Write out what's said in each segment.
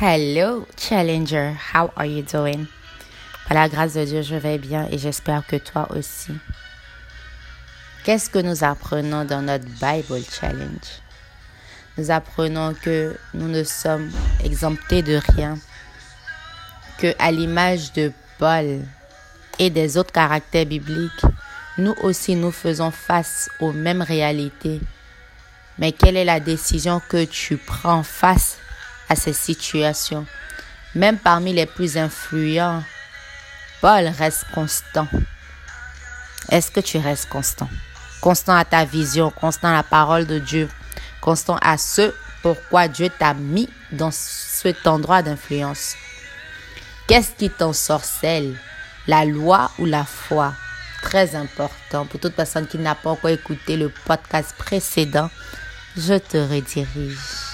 Hello, Challenger. How are you doing? Par la grâce de Dieu, je vais bien et j'espère que toi aussi. Qu'est-ce que nous apprenons dans notre Bible Challenge? Nous apprenons que nous ne sommes exemptés de rien, que à l'image de Paul et des autres caractères bibliques, nous aussi nous faisons face aux mêmes réalités. Mais quelle est la décision que tu prends face à ces situations. Même parmi les plus influents, Paul reste constant. Est-ce que tu restes constant? Constant à ta vision, constant à la parole de Dieu, constant à ce pourquoi Dieu t'a mis dans cet endroit d'influence. Qu'est-ce qui t'ensorcelle? La loi ou la foi? Très important pour toute personne qui n'a pas encore écouté le podcast précédent, je te redirige.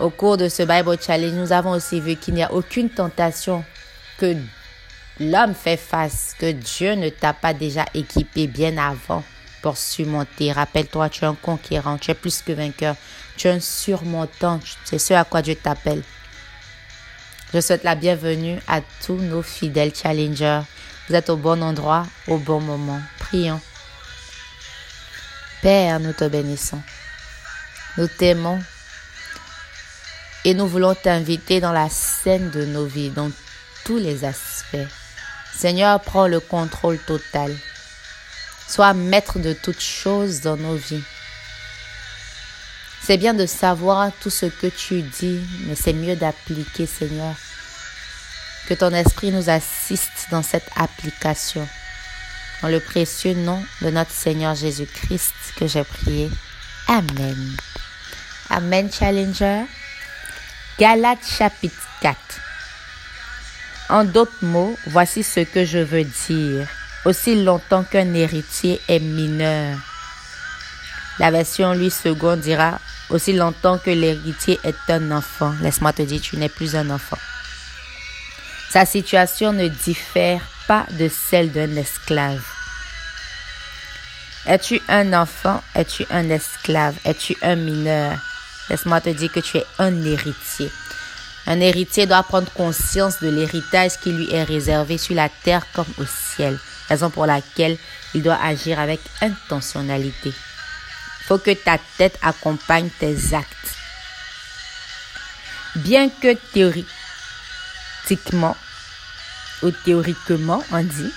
Au cours de ce Bible Challenge, nous avons aussi vu qu'il n'y a aucune tentation que l'homme fait face, que Dieu ne t'a pas déjà équipé bien avant pour surmonter. Rappelle-toi, tu es un conquérant, tu es plus que vainqueur, tu es un surmontant, c'est ce à quoi Dieu t'appelle. Je souhaite la bienvenue à tous nos fidèles challengers. Vous êtes au bon endroit, au bon moment. Prions. Père, nous te bénissons. Nous t'aimons et nous voulons t'inviter dans la scène de nos vies, dans tous les aspects. Seigneur, prends le contrôle total. Sois maître de toutes choses dans nos vies. C'est bien de savoir tout ce que tu dis, mais c'est mieux d'appliquer, Seigneur. Que ton esprit nous assiste dans cette application. Dans le précieux nom de notre Seigneur Jésus-Christ que j'ai prié. Amen. Amen, Challenger. Galates chapitre 4. En d'autres mots, voici ce que je veux dire. Aussi longtemps qu'un héritier est mineur. La version lui seconde dira aussi longtemps que l'héritier est un enfant. Laisse-moi te dire, tu n'es plus un enfant. Sa situation ne diffère pas de celle d'un esclave. Es-tu un enfant? Es-tu un esclave? Es-tu un mineur? Laisse-moi te dire que tu es un héritier. Un héritier doit prendre conscience de l'héritage qui lui est réservé sur la terre comme au ciel, raison pour laquelle il doit agir avec intentionnalité. Il faut que ta tête accompagne tes actes. Bien que théoriquement ou théoriquement, on dit,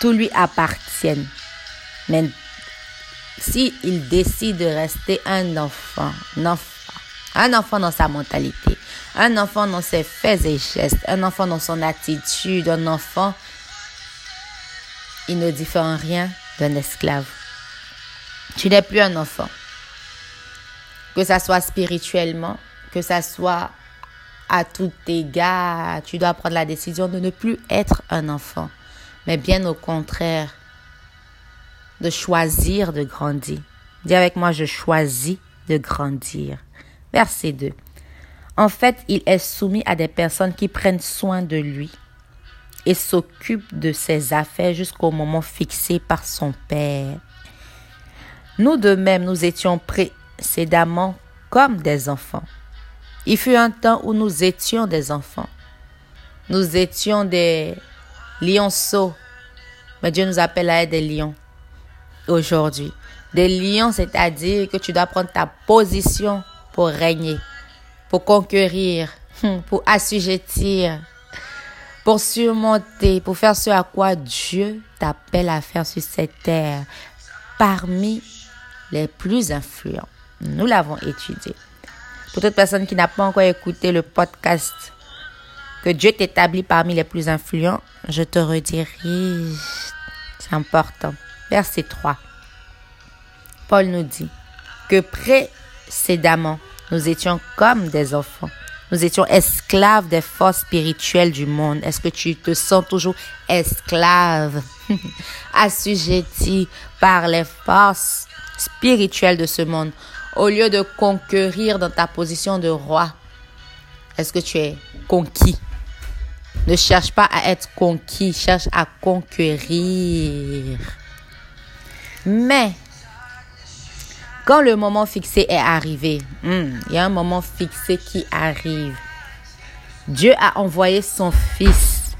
tout lui appartienne. Mais si il décide de rester un enfant, un enfant un enfant dans sa mentalité, un enfant dans ses faits et gestes, un enfant dans son attitude, un enfant, il ne diffère en rien d'un esclave. Tu n'es plus un enfant. Que ça soit spirituellement, que ça soit à tout égard, tu dois prendre la décision de ne plus être un enfant, mais bien au contraire, de choisir de grandir. Dis avec moi, je choisis de grandir. Verset 2. En fait, il est soumis à des personnes qui prennent soin de lui et s'occupent de ses affaires jusqu'au moment fixé par son Père. Nous de même, nous étions précédemment comme des enfants. Il fut un temps où nous étions des enfants. Nous étions des lionceaux. Mais Dieu nous appelle à être des lions aujourd'hui. Des lions, c'est-à-dire que tu dois prendre ta position pour régner, pour conquérir, pour assujettir, pour surmonter, pour faire ce à quoi Dieu t'appelle à faire sur cette terre parmi les plus influents. Nous l'avons étudié. Pour toute personne qui n'a pas encore écouté le podcast que Dieu t'établit parmi les plus influents, je te redirige. C'est important. Verset 3. Paul nous dit que précédemment, nous étions comme des enfants. Nous étions esclaves des forces spirituelles du monde. Est-ce que tu te sens toujours esclave, assujetti par les forces spirituelles de ce monde, au lieu de conquérir dans ta position de roi? Est-ce que tu es conquis? Ne cherche pas à être conquis, cherche à conquérir. Mais Quand le moment fixé est arrivé, hmm, il y a un moment fixé qui arrive. Dieu a envoyé son fils.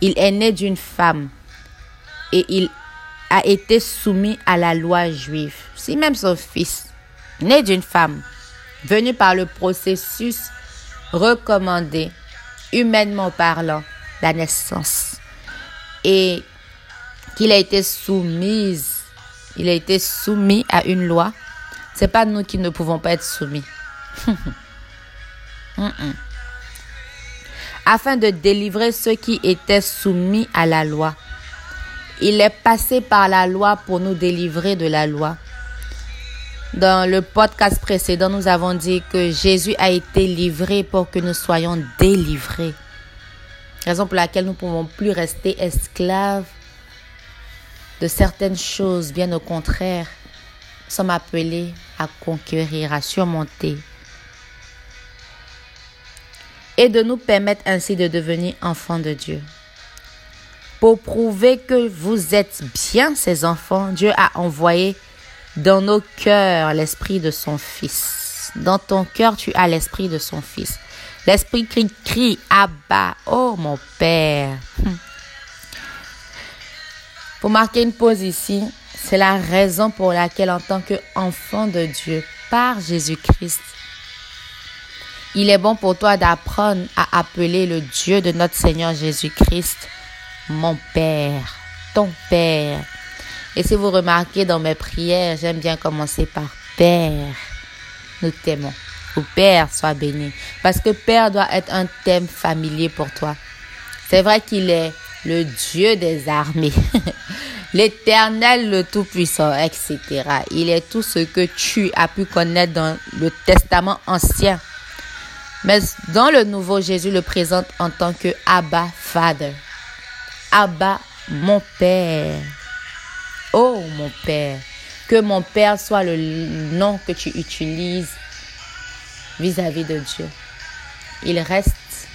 Il est né d'une femme et il a été soumis à la loi juive. Si même son fils, né d'une femme, venu par le processus recommandé, humainement parlant, la naissance, et qu'il a été soumise, il a été soumis à une loi, c'est pas nous qui ne pouvons pas être soumis. Afin de délivrer ceux qui étaient soumis à la loi. Il est passé par la loi pour nous délivrer de la loi. Dans le podcast précédent, nous avons dit que Jésus a été livré pour que nous soyons délivrés. Raison pour laquelle nous ne pouvons plus rester esclaves de certaines choses. Bien au contraire, sommes appelés à conquérir, à surmonter. Et de nous permettre ainsi de devenir enfants de Dieu. Pour prouver que vous êtes bien ces enfants, Dieu a envoyé dans nos cœurs l'esprit de son Fils. Dans ton cœur, tu as l'esprit de son Fils. L'esprit qui crie Abba, oh mon Père. Pour marquer une pause ici, c'est la raison pour laquelle en tant qu'enfant de Dieu, par Jésus-Christ, il est bon pour toi d'apprendre à appeler le Dieu de notre Seigneur Jésus-Christ mon Père, ton Père. Et si vous remarquez dans mes prières, j'aime bien commencer par Père. Nous t'aimons. Ou Père, sois béni. Parce que Père doit être un thème familier pour toi. C'est vrai qu'il est le Dieu des armées, l'Éternel, le Tout-Puissant, etc. Il est tout ce que tu as pu connaître dans le Testament ancien. Mais dans le Nouveau, Jésus le présente en tant que Abba Father. Abba, mon Père. Oh mon Père, que mon Père soit le nom que tu utilises vis-à-vis de Dieu. Il reste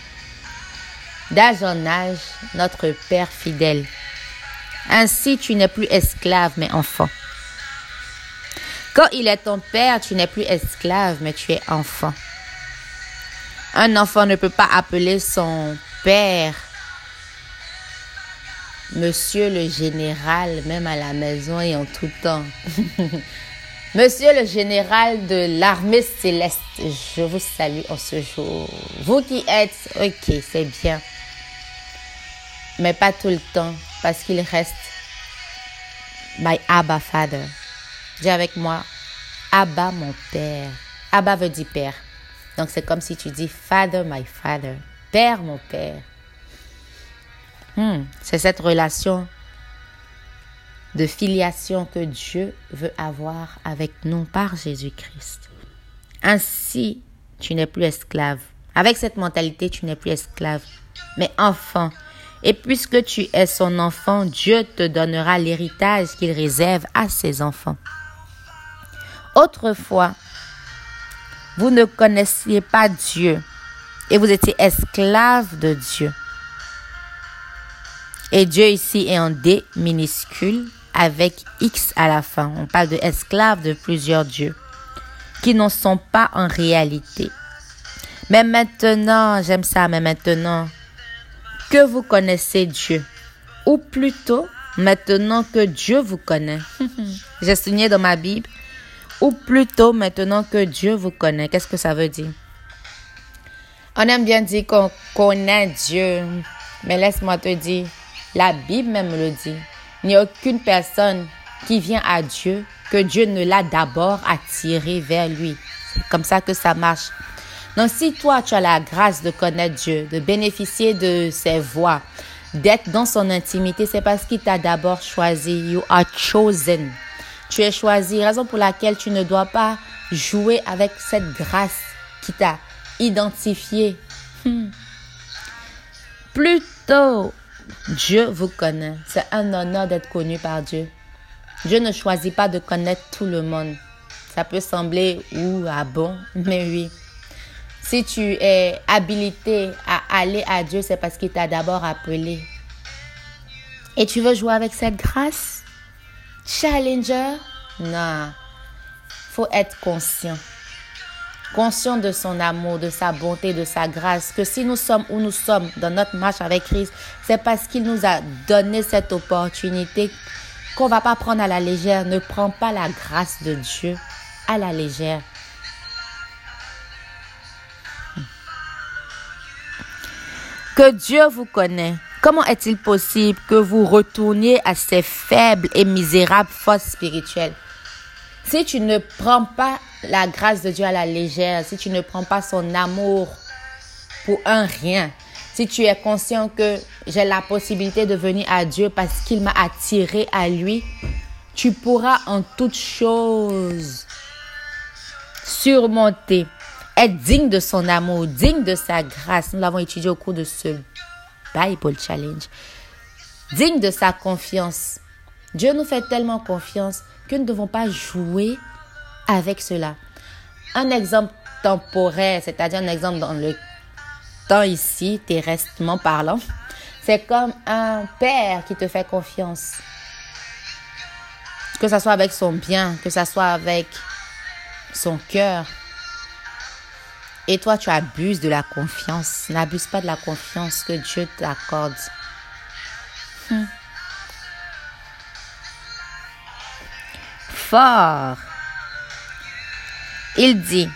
d'âge en âge notre Père fidèle. Ainsi, tu n'es plus esclave, mais enfant. Quand il est ton Père, tu n'es plus esclave, mais tu es enfant. Un enfant ne peut pas appeler son Père Monsieur le général, même à la maison et en tout temps. Monsieur le général de l'armée céleste, je vous salue en ce jour. Vous qui êtes, ok, c'est bien. Mais pas tout le temps, parce qu'il reste my Abba Father. Dis avec moi, Abba mon père. Abba veut dire père. Donc c'est comme si tu dis Father my Father. Père mon père. Hmm, c'est cette relation de filiation que Dieu veut avoir avec nous par Jésus-Christ. Ainsi, tu n'es plus esclave. Avec cette mentalité, tu n'es plus esclave, mais enfant. Et puisque tu es son enfant, Dieu te donnera l'héritage qu'il réserve à ses enfants. Autrefois, vous ne connaissiez pas Dieu et vous étiez esclave de Dieu. Et Dieu ici est en D minuscule avec X à la fin. On parle de esclaves de plusieurs dieux qui n'en sont pas en réalité. Mais maintenant, j'aime ça, mais maintenant que vous connaissez Dieu, ou plutôt maintenant que Dieu vous connaît. J'ai signé dans ma Bible, ou plutôt maintenant que Dieu vous connaît. Qu'est-ce que ça veut dire? On aime bien dire qu'on connaît Dieu, mais laisse-moi te dire, la Bible même le dit. Il n'y a aucune personne qui vient à Dieu que Dieu ne l'a d'abord attiré vers lui. C'est comme ça que ça marche. Donc si toi, tu as la grâce de connaître Dieu, de bénéficier de ses voix, d'être dans son intimité, c'est parce qu'il t'a d'abord choisi. You are chosen. Tu es choisi, raison pour laquelle tu ne dois pas jouer avec cette grâce qui t'a identifié. Hmm. Plutôt Dieu vous connaît. C'est un honneur d'être connu par Dieu. Dieu ne choisit pas de connaître tout le monde. Ça peut sembler ou à bon, mais oui. Si tu es habilité à aller à Dieu, c'est parce qu'il t'a d'abord appelé. Et tu veux jouer avec cette grâce? Challenger? Non. faut être conscient. Conscient de son amour, de sa bonté, de sa grâce. Que si nous sommes où nous sommes dans notre marche avec Christ, c'est parce qu'il nous a donné cette opportunité qu'on va pas prendre à la légère. Ne prends pas la grâce de Dieu à la légère. Que Dieu vous connaît. Comment est-il possible que vous retourniez à ces faibles et misérables forces spirituelles? Si tu ne prends pas la grâce de Dieu à la légère, si tu ne prends pas son amour pour un rien, si tu es conscient que j'ai la possibilité de venir à Dieu parce qu'il m'a attiré à lui, tu pourras en toutes choses surmonter être digne de son amour, digne de sa grâce. Nous l'avons étudié au cours de ce Bible Challenge. Digne de sa confiance. Dieu nous fait tellement confiance que nous ne devons pas jouer avec cela. Un exemple temporaire, c'est-à-dire un exemple dans le temps ici, terrestrement parlant, c'est comme un père qui te fait confiance. Que ce soit avec son bien, que ce soit avec son cœur, et toi, tu abuses de la confiance. N'abuse pas de la confiance que Dieu t'accorde. Hmm. Fort. Il dit,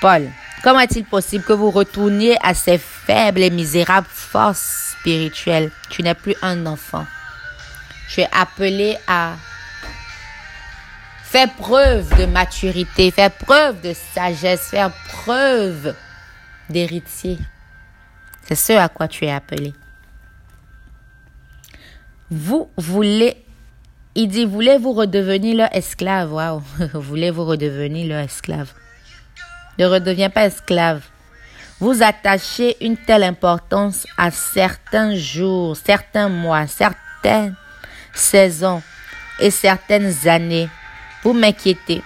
Paul, comment est-il possible que vous retourniez à ces faibles et misérables forces spirituelles? Tu n'es plus un enfant. Tu es appelé à Fais preuve de maturité, fais preuve de sagesse, fais preuve d'héritier. C'est ce à quoi tu es appelé. Vous voulez, il dit, voulez-vous redevenir leur esclave? Waouh, voulez-vous redevenir leur esclave? Ne redeviens pas esclave. Vous attachez une telle importance à certains jours, certains mois, certaines saisons et certaines années vous m'inquiétez.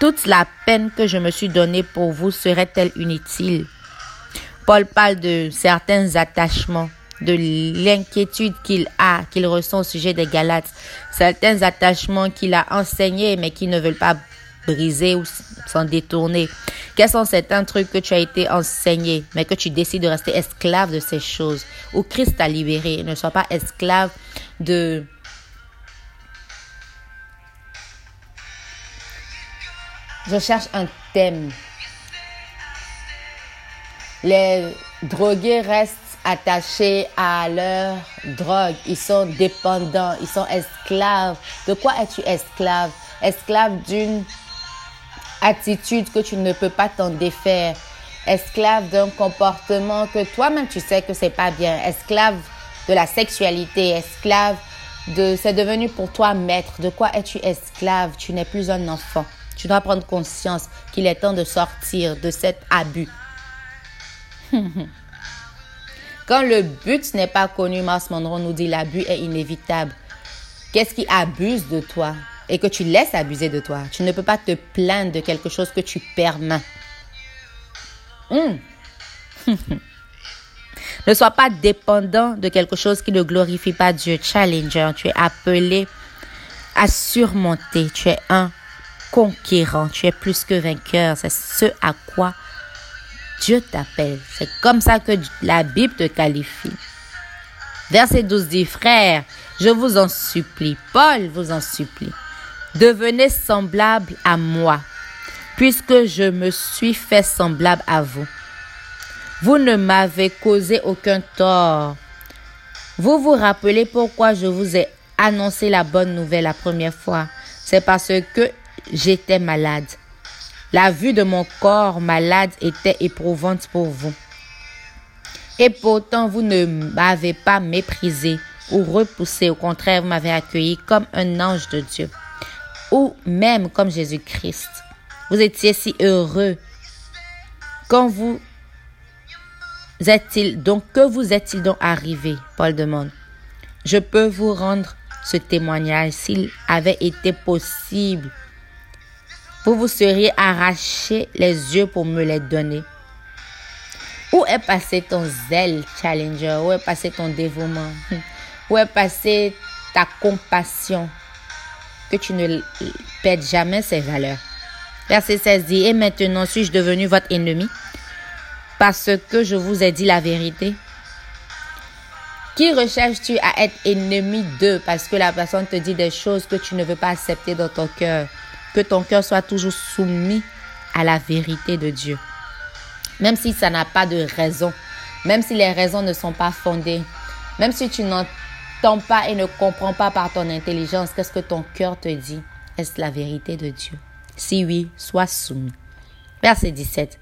Toute la peine que je me suis donnée pour vous serait-elle inutile? Paul parle de certains attachements, de l'inquiétude qu'il a, qu'il ressent au sujet des Galates, certains attachements qu'il a enseignés mais qui ne veulent pas briser ou s'en détourner. Quels sont certains trucs que tu as été enseigné mais que tu décides de rester esclave de ces choses? Où Christ t'a libéré. Ne sois pas esclave de Je cherche un thème. Les drogués restent attachés à leur drogue. Ils sont dépendants. Ils sont esclaves. De quoi es-tu esclave? Esclave d'une attitude que tu ne peux pas t'en défaire. Esclave d'un comportement que toi-même tu sais que c'est pas bien. Esclave de la sexualité. Esclave de, c'est devenu pour toi maître. De quoi es-tu esclave? Tu n'es plus un enfant. Tu dois prendre conscience qu'il est temps de sortir de cet abus. Quand le but n'est pas connu, Mars Monroe nous dit l'abus est inévitable. Qu'est-ce qui abuse de toi et que tu laisses abuser de toi? Tu ne peux pas te plaindre de quelque chose que tu permets. Hmm. ne sois pas dépendant de quelque chose qui ne glorifie pas Dieu. Challenger, tu es appelé à surmonter. Tu es un conquérant, tu es plus que vainqueur. C'est ce à quoi Dieu t'appelle. C'est comme ça que la Bible te qualifie. Verset 12 dit, frère, je vous en supplie, Paul vous en supplie, devenez semblable à moi, puisque je me suis fait semblable à vous. Vous ne m'avez causé aucun tort. Vous vous rappelez pourquoi je vous ai annoncé la bonne nouvelle la première fois. C'est parce que j'étais malade. La vue de mon corps malade était éprouvante pour vous. Et pourtant, vous ne m'avez pas méprisé ou repoussé. Au contraire, vous m'avez accueilli comme un ange de Dieu. Ou même comme Jésus-Christ. Vous étiez si heureux. Quand vous est-il donc, que vous est-il donc arrivé? Paul demande. Je peux vous rendre ce témoignage s'il avait été possible vous vous seriez arraché les yeux pour me les donner. Où est passé ton zèle, Challenger? Où est passé ton dévouement? Où est passé ta compassion? que tu ne perdes jamais ses valeurs. Verset 16 dit, Et maintenant suis-je devenu votre ennemi? Parce que je vous ai dit la vérité Qui recherches-tu à être ennemi d'eux? Parce que la personne te dit des choses que tu ne veux pas accepter dans ton cœur Que ton cœur soit toujours soumis à la vérité de Dieu. Même si ça n'a pas de raison, même si les raisons ne sont pas fondées, même si tu n'entends pas et ne comprends pas par ton intelligence, qu'est-ce que ton cœur te dit? Est-ce la vérité de Dieu? Si oui, sois soumis. Verset 17.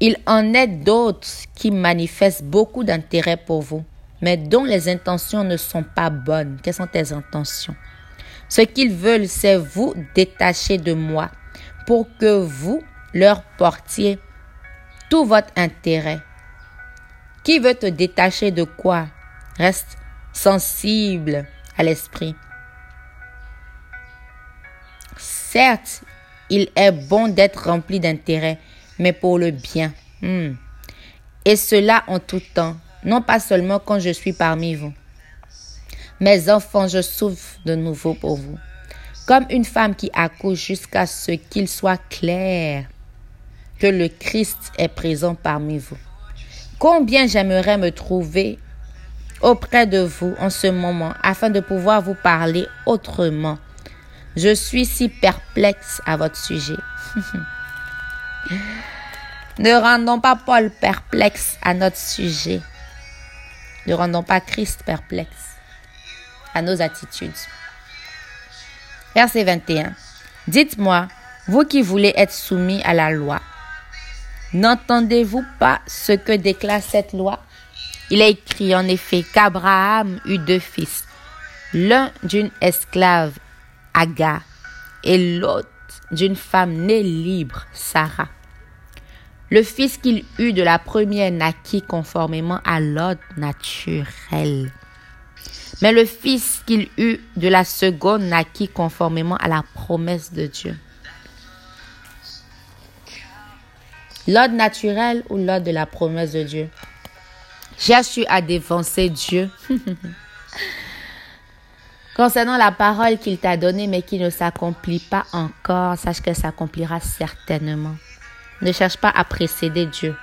Il en est d'autres qui manifestent beaucoup d'intérêt pour vous, mais dont les intentions ne sont pas bonnes. Quelles sont tes intentions? Ce qu'ils veulent, c'est vous détacher de moi pour que vous leur portiez tout votre intérêt. Qui veut te détacher de quoi? Reste sensible à l'esprit. Certes, il est bon d'être rempli d'intérêt, mais pour le bien. Hmm. Et cela en tout temps, non pas seulement quand je suis parmi vous. Mes enfants, je souffre de nouveau pour vous, comme une femme qui accouche jusqu'à ce qu'il soit clair que le Christ est présent parmi vous. Combien j'aimerais me trouver auprès de vous en ce moment afin de pouvoir vous parler autrement. Je suis si perplexe à votre sujet. ne rendons pas Paul perplexe à notre sujet. Ne rendons pas Christ perplexe nos attitudes. Verset 21. Dites-moi, vous qui voulez être soumis à la loi, N'entendez-vous pas ce que déclare cette loi? Il est écrit en effet qu'Abraham eut deux fils, l'un d'une esclave, Aga, et l'autre d'une femme née libre, Sarah. Le fils qu'il eut de la première naquit conformément à l'ordre naturel. Mais le fils qu'il eut de la seconde naquit conformément à la promesse de Dieu. L'ordre naturel ou l'ordre de la promesse de Dieu? J'ai su à défoncer Dieu? Concernant la parole qu'il t'a donnée mais qui ne s'accomplit pas encore, sache qu'elle s'accomplira certainement. Ne cherche pas à précéder Dieu.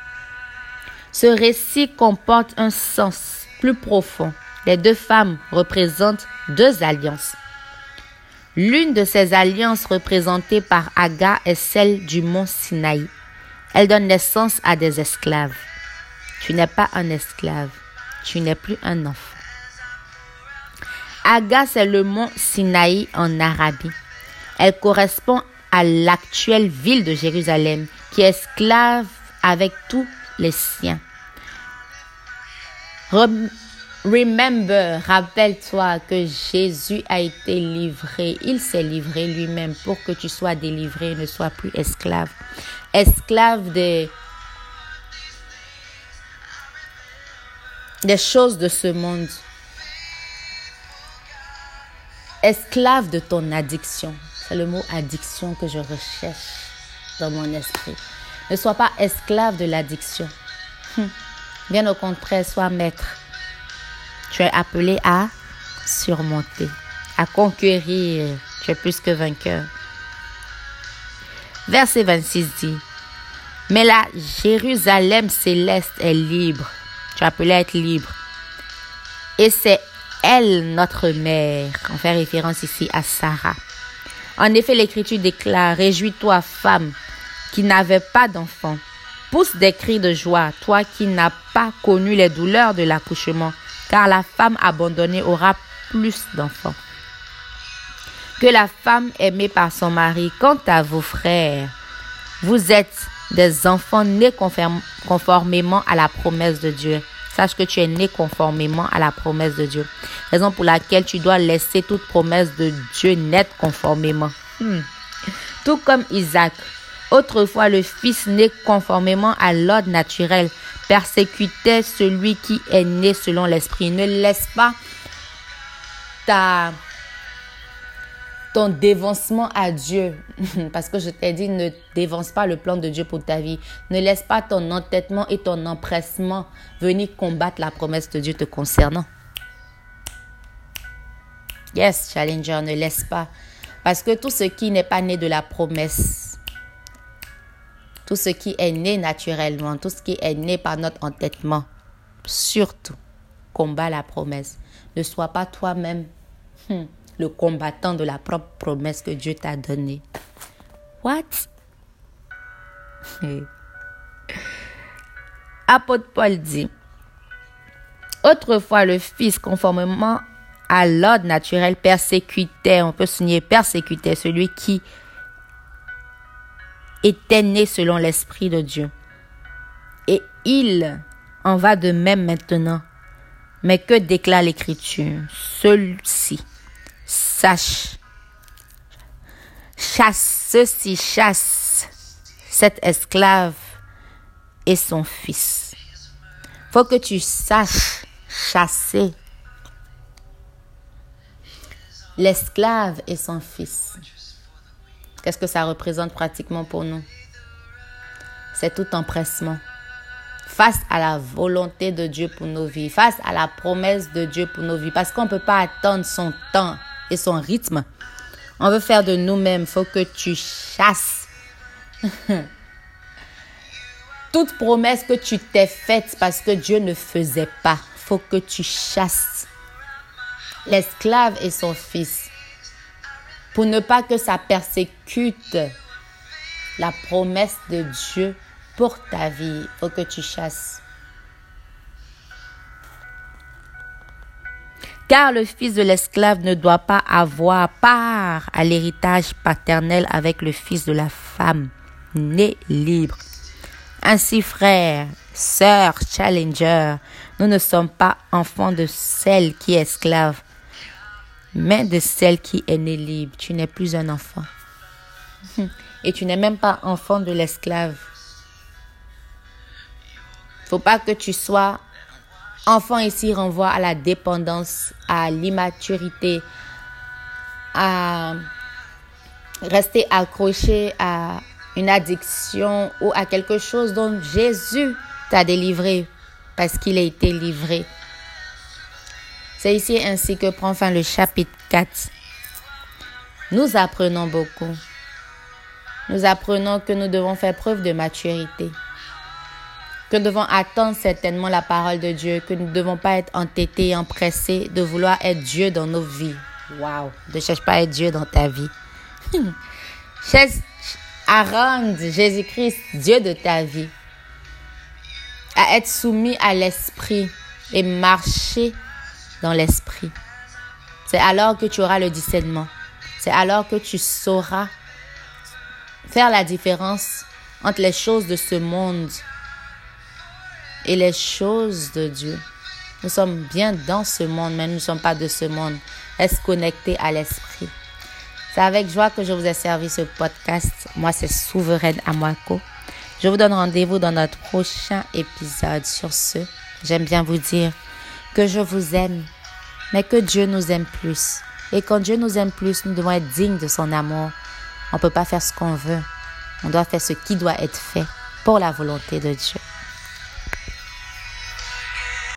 Ce récit comporte un sens plus profond. Les deux femmes représentent deux alliances. L'une de ces alliances représentées par Aga est celle du mont Sinaï. Elle donne naissance à des esclaves. Tu n'es pas un esclave. Tu n'es plus un enfant. Aga, c'est le mont Sinaï en Arabie. Elle correspond à l'actuelle ville de Jérusalem, qui est esclave avec tous les siens. Remember, rappelle-toi que Jésus a été livré. Il s'est livré lui-même pour que tu sois délivré et ne sois plus esclave esclave des, des choses de ce monde. Esclave de ton addiction. C'est le mot addiction que je recherche dans mon esprit. Ne sois pas esclave de l'addiction. Hum. Bien au contraire, sois maître. Tu es appelé à surmonter, à conquérir. Tu es plus que vainqueur. Verset 26 dit, Mais la Jérusalem céleste est libre. Tu appelé à être libre. Et c'est elle notre mère. On fait référence ici à Sarah. En effet, l'Écriture déclare, Réjouis-toi, femme qui n'avait pas d'enfant. Pousse des cris de joie, toi qui n'as pas connu les douleurs de l'accouchement, car la femme abandonnée aura plus d'enfants que la femme aimée par son mari. Quant à vos frères, vous êtes des enfants nés conformément à la promesse de Dieu. Sache que tu es né conformément à la promesse de Dieu. Raison pour laquelle tu dois laisser toute promesse de Dieu naître conformément. Hmm. Tout comme Isaac, autrefois le fils né conformément à l'ordre naturel, persécutait celui qui est né selon l'esprit. Ne laisse pas ta ton dévancement à Dieu. Parce que je t'ai dit, ne dévance pas le plan de Dieu pour ta vie. Ne laisse pas ton entêtement et ton empressement venir combattre la promesse de Dieu te concernant. Yes, Challenger, ne laisse pas. Parce que tout ce qui n'est pas né de la promesse, tout ce qui est né naturellement, tout ce qui est né par notre entêtement, surtout, combat la promesse. Ne sois pas toi-même hmm, le combattant de la propre promesse que Dieu t'a donnée. What? Apôtre Paul dit, Autrefois, le Fils, conformément à l'ordre naturel, persécutait, on peut signer persécutait celui qui était né selon l'Esprit de Dieu. Et il en va de même maintenant. Mais que déclare l'Écriture? Celui-ci sache, chasse, ceci chasse cet esclave et son fils. Faut que tu saches chasser l'esclave et son fils. Qu'est-ce que ça représente pratiquement pour nous? C'est tout empressement. Face à la volonté de Dieu pour nos vies, face à la promesse de Dieu pour nos vies, parce qu'on ne peut pas attendre son temps et son rythme. On veut faire de nous-mêmes. Faut que tu chasses toute promesse que tu t'es faite parce que Dieu ne faisait pas. Faut que tu chasses l'esclave et son fils pour ne pas que ça persécute la promesse de Dieu pour ta vie. Faut que tu chasses. Car le fils de l'esclave ne doit pas avoir part à l'héritage paternel avec le fils de la femme, né libre. Ainsi, frères, sœurs, challenger, nous ne sommes pas enfants de celle qui est mais de celle qui est née libre. Tu n'es plus un enfant. Et tu n'es même pas enfant de l'esclave. Faut pas que tu sois enfant ici renvoie à la dépendance, à l'immaturité, à rester accroché à une addiction ou à quelque chose dont Jésus t'a délivré parce qu'il a été livré. C'est ici ainsi que prend fin le chapitre 4. Nous apprenons beaucoup. Nous apprenons que nous devons faire preuve de maturité. Que nous devons attendre certainement la parole de Dieu. Que nous ne devons pas être entêtés et empressés de vouloir être Dieu dans nos vies. Waouh! Ne cherche pas à être Dieu dans ta vie. cherche à rendre Jésus-Christ Dieu de ta vie. À être soumis à l'esprit et marcher dans l'esprit. C'est alors que tu auras le discernement. C'est alors que tu sauras faire la différence entre les choses de ce monde et les choses de Dieu. Nous sommes bien dans ce monde, mais nous ne sommes pas de ce monde. Reste connecté à l'esprit. C'est avec joie que je vous ai servi ce podcast. Moi, c'est Souveraine Amwako. Je vous donne rendez-vous dans notre prochain épisode. Sur ce, j'aime bien vous dire que je vous aime, mais que Dieu nous aime plus. Et quand Dieu nous aime plus, nous devons être dignes de son amour. On ne peut pas faire ce qu'on veut. On doit faire ce qui doit être fait pour la volonté de Dieu.